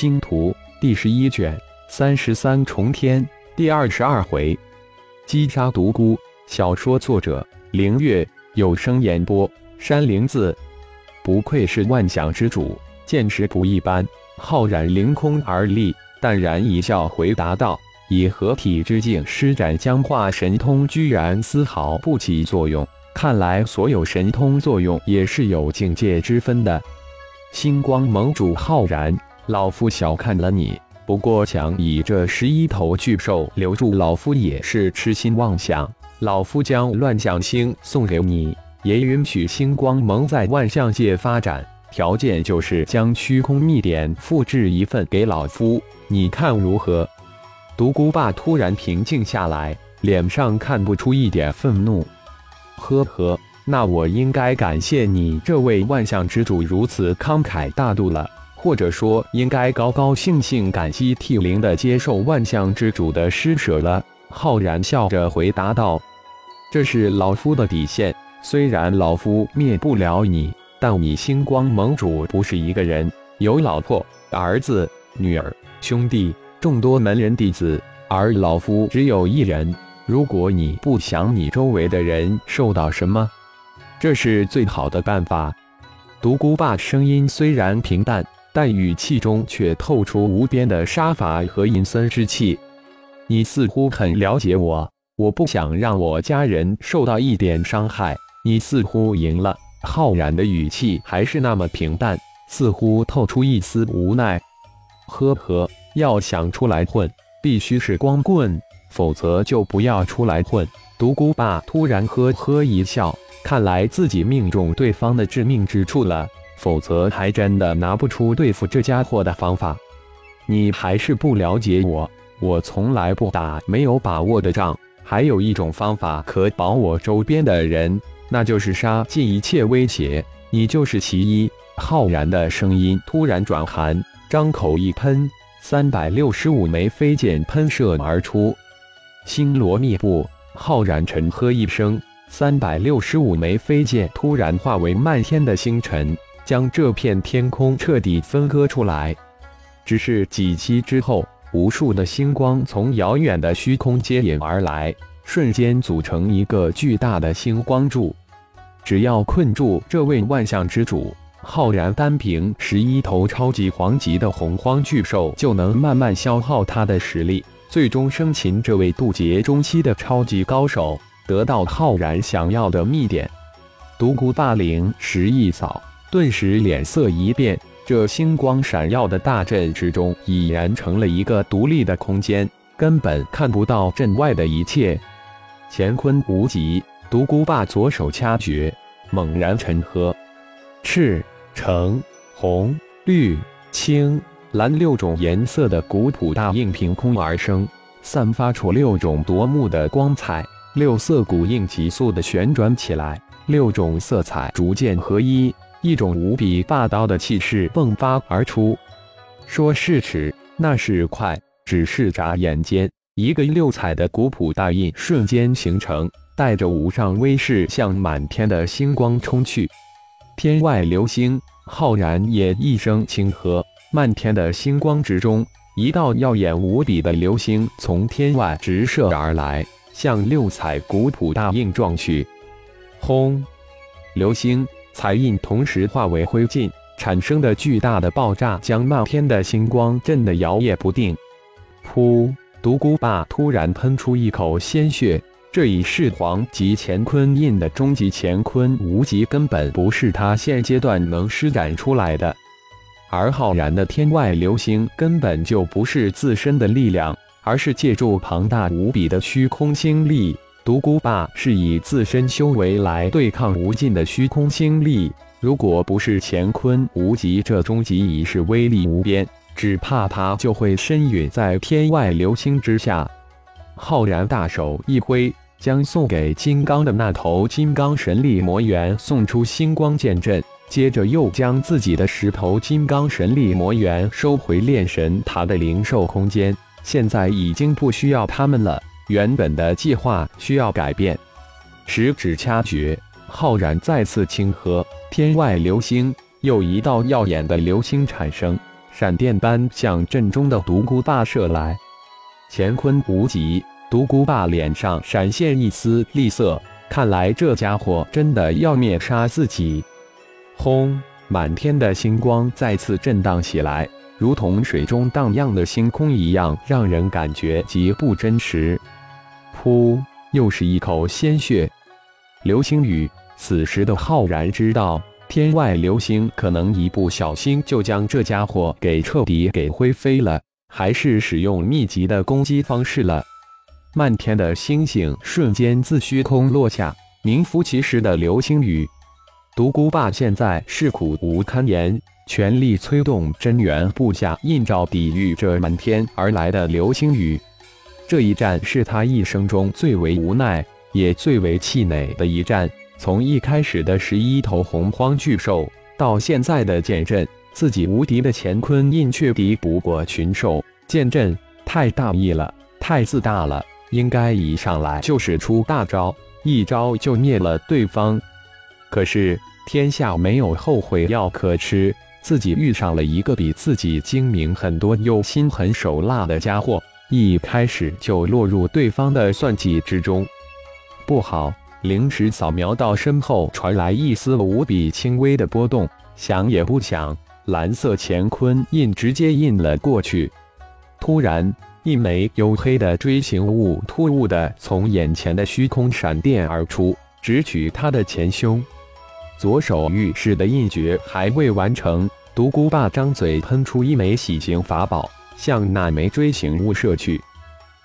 星图》第十一卷三十三重天第二十二回，击杀独孤。小说作者：凌月，有声演播：山灵子。不愧是万象之主，见识不一般。浩然凌空而立，淡然一笑，回答道：“以合体之境施展僵化神通，居然丝毫不起作用。看来所有神通作用也是有境界之分的。”星光盟主浩然，老夫小看了你。不过想以这十一头巨兽留住老夫，也是痴心妄想。老夫将乱象星送给你，也允许星光盟在万象界发展，条件就是将虚空秘典复制一份给老夫，你看如何？独孤霸突然平静下来，脸上看不出一点愤怒。呵呵。那我应该感谢你这位万象之主如此慷慨大度了，或者说应该高高兴兴感激涕零的接受万象之主的施舍了。浩然笑着回答道：“这是老夫的底线。虽然老夫灭不了你，但你星光盟主不是一个人，有老婆、儿子、女儿、兄弟众多门人弟子，而老夫只有一人。如果你不想你周围的人受到什么，”这是最好的办法。独孤霸声音虽然平淡，但语气中却透出无边的杀伐和阴森之气。你似乎很了解我，我不想让我家人受到一点伤害。你似乎赢了。浩然的语气还是那么平淡，似乎透出一丝无奈。呵呵，要想出来混，必须是光棍，否则就不要出来混。独孤霸突然呵呵一笑。看来自己命中对方的致命之处了，否则还真的拿不出对付这家伙的方法。你还是不了解我，我从来不打没有把握的仗。还有一种方法可保我周边的人，那就是杀尽一切威胁。你就是其一。浩然的声音突然转寒，张口一喷，三百六十五枚飞剑喷射而出，星罗密布。浩然沉喝一声。三百六十五枚飞剑突然化为漫天的星辰，将这片天空彻底分割出来。只是几息之后，无数的星光从遥远的虚空接引而来，瞬间组成一个巨大的星光柱。只要困住这位万象之主，浩然单凭十一头超级黄级的洪荒巨兽，就能慢慢消耗他的实力，最终生擒这位渡劫中期的超级高手。得到浩然想要的秘典，独孤霸凌时一扫，顿时脸色一变。这星光闪耀的大阵之中，已然成了一个独立的空间，根本看不到阵外的一切。乾坤无极，独孤霸左手掐诀，猛然沉喝，赤、橙、红、绿、青、蓝六种颜色的古朴大印凭空而生，散发出六种夺目的光彩。六色古印急速的旋转起来，六种色彩逐渐合一，一种无比霸道的气势迸发而出。说是迟，那是快，只是眨眼间，一个六彩的古朴大印瞬间形成，带着无上威势向满天的星光冲去。天外流星，浩然也一声轻喝，漫天的星光之中，一道耀眼无比的流星从天外直射而来。向六彩古朴大印撞去，轰！流星、彩印同时化为灰烬，产生的巨大的爆炸将漫天的星光震得摇曳不定。噗！独孤霸突然喷出一口鲜血，这一世皇级乾坤印的终极乾坤无极根本不是他现阶段能施展出来的，而浩然的天外流星根本就不是自身的力量。而是借助庞大无比的虚空星力，独孤霸是以自身修为来对抗无尽的虚空星力。如果不是乾坤无极这终极仪式威力无边，只怕他就会身陨在天外流星之下。浩然大手一挥，将送给金刚的那头金刚神力魔猿送出星光剑阵，接着又将自己的十头金刚神力魔猿收回炼神塔的灵兽空间。现在已经不需要他们了，原本的计划需要改变。十指掐诀，浩然再次轻喝，天外流星，又一道耀眼的流星产生，闪电般向阵中的独孤霸射来。乾坤无极，独孤霸脸上闪现一丝厉色，看来这家伙真的要灭杀自己。轰！满天的星光再次震荡起来，如同水中荡漾的星空一样，让人感觉极不真实。噗！又是一口鲜血。流星雨。此时的浩然知道，天外流星可能一不小心就将这家伙给彻底给灰飞了，还是使用密集的攻击方式了。漫天的星星瞬间自虚空落下，名副其实的流星雨。独孤霸现在是苦无堪言，全力催动真元部下印照，抵御这漫天而来的流星雨。这一战是他一生中最为无奈，也最为气馁的一战。从一开始的十一头洪荒巨兽，到现在的剑阵，自己无敌的乾坤印却敌不过群兽。剑阵太大意了，太自大了，应该一上来就使出大招，一招就灭了对方。可是天下没有后悔药可吃，自己遇上了一个比自己精明很多又心狠手辣的家伙，一开始就落入对方的算计之中，不好。灵石扫描到身后，传来一丝无比轻微的波动，想也不想，蓝色乾坤印直接印了过去。突然，一枚黝黑的锥形物突兀的从眼前的虚空闪电而出，直取他的前胸。左手玉式的印诀还未完成，独孤霸张嘴喷出一枚喜形法宝，向那枚锥形物射去。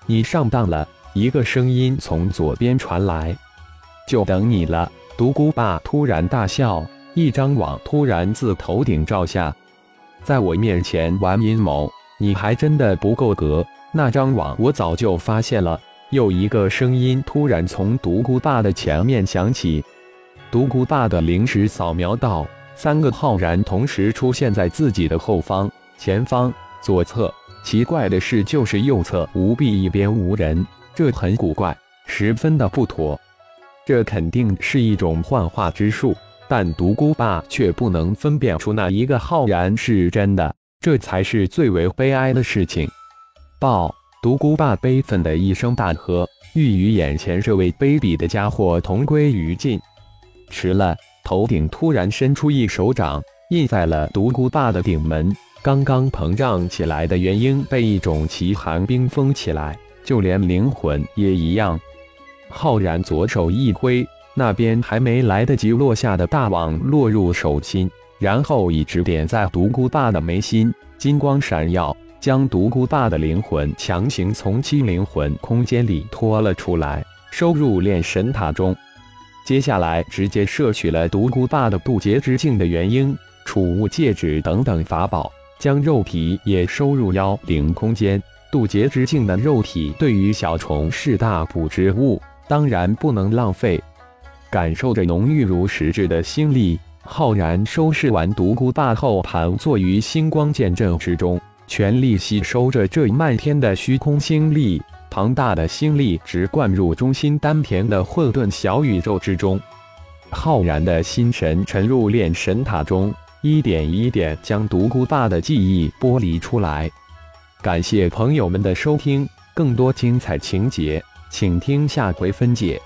你上当了！一个声音从左边传来。就等你了！独孤霸突然大笑，一张网突然自头顶照下，在我面前玩阴谋，你还真的不够格。那张网我早就发现了。又一个声音突然从独孤霸的前面响起，独孤霸的灵石扫描到三个浩然同时出现在自己的后方、前方、左侧。奇怪的是，就是右侧无壁一边无人，这很古怪，十分的不妥。这肯定是一种幻化之术，但独孤霸却不能分辨出那一个浩然是真的，这才是最为悲哀的事情。报！独孤霸悲愤的一声大喝，欲与眼前这位卑鄙的家伙同归于尽。迟了，头顶突然伸出一手掌，印在了独孤霸的顶门。刚刚膨胀起来的元婴被一种奇寒冰封起来，就连灵魂也一样。浩然左手一挥，那边还没来得及落下的大网落入手心，然后一直点在独孤霸的眉心，金光闪耀，将独孤霸的灵魂强行从七灵魂空间里拖了出来，收入炼神塔中。接下来直接摄取了独孤霸的渡劫之境的元婴、储物戒指等等法宝，将肉体也收入妖灵空间。渡劫之境的肉体对于小虫是大补之物。当然不能浪费。感受着浓郁如实质的心力，浩然收拾完独孤霸后，盘坐于星光剑阵之中，全力吸收着这漫天的虚空星力。庞大的星力直灌入中心丹田的混沌小宇宙之中。浩然的心神沉入炼神塔中，一点一点将独孤霸的记忆剥离出来。感谢朋友们的收听，更多精彩情节。请听下回分解。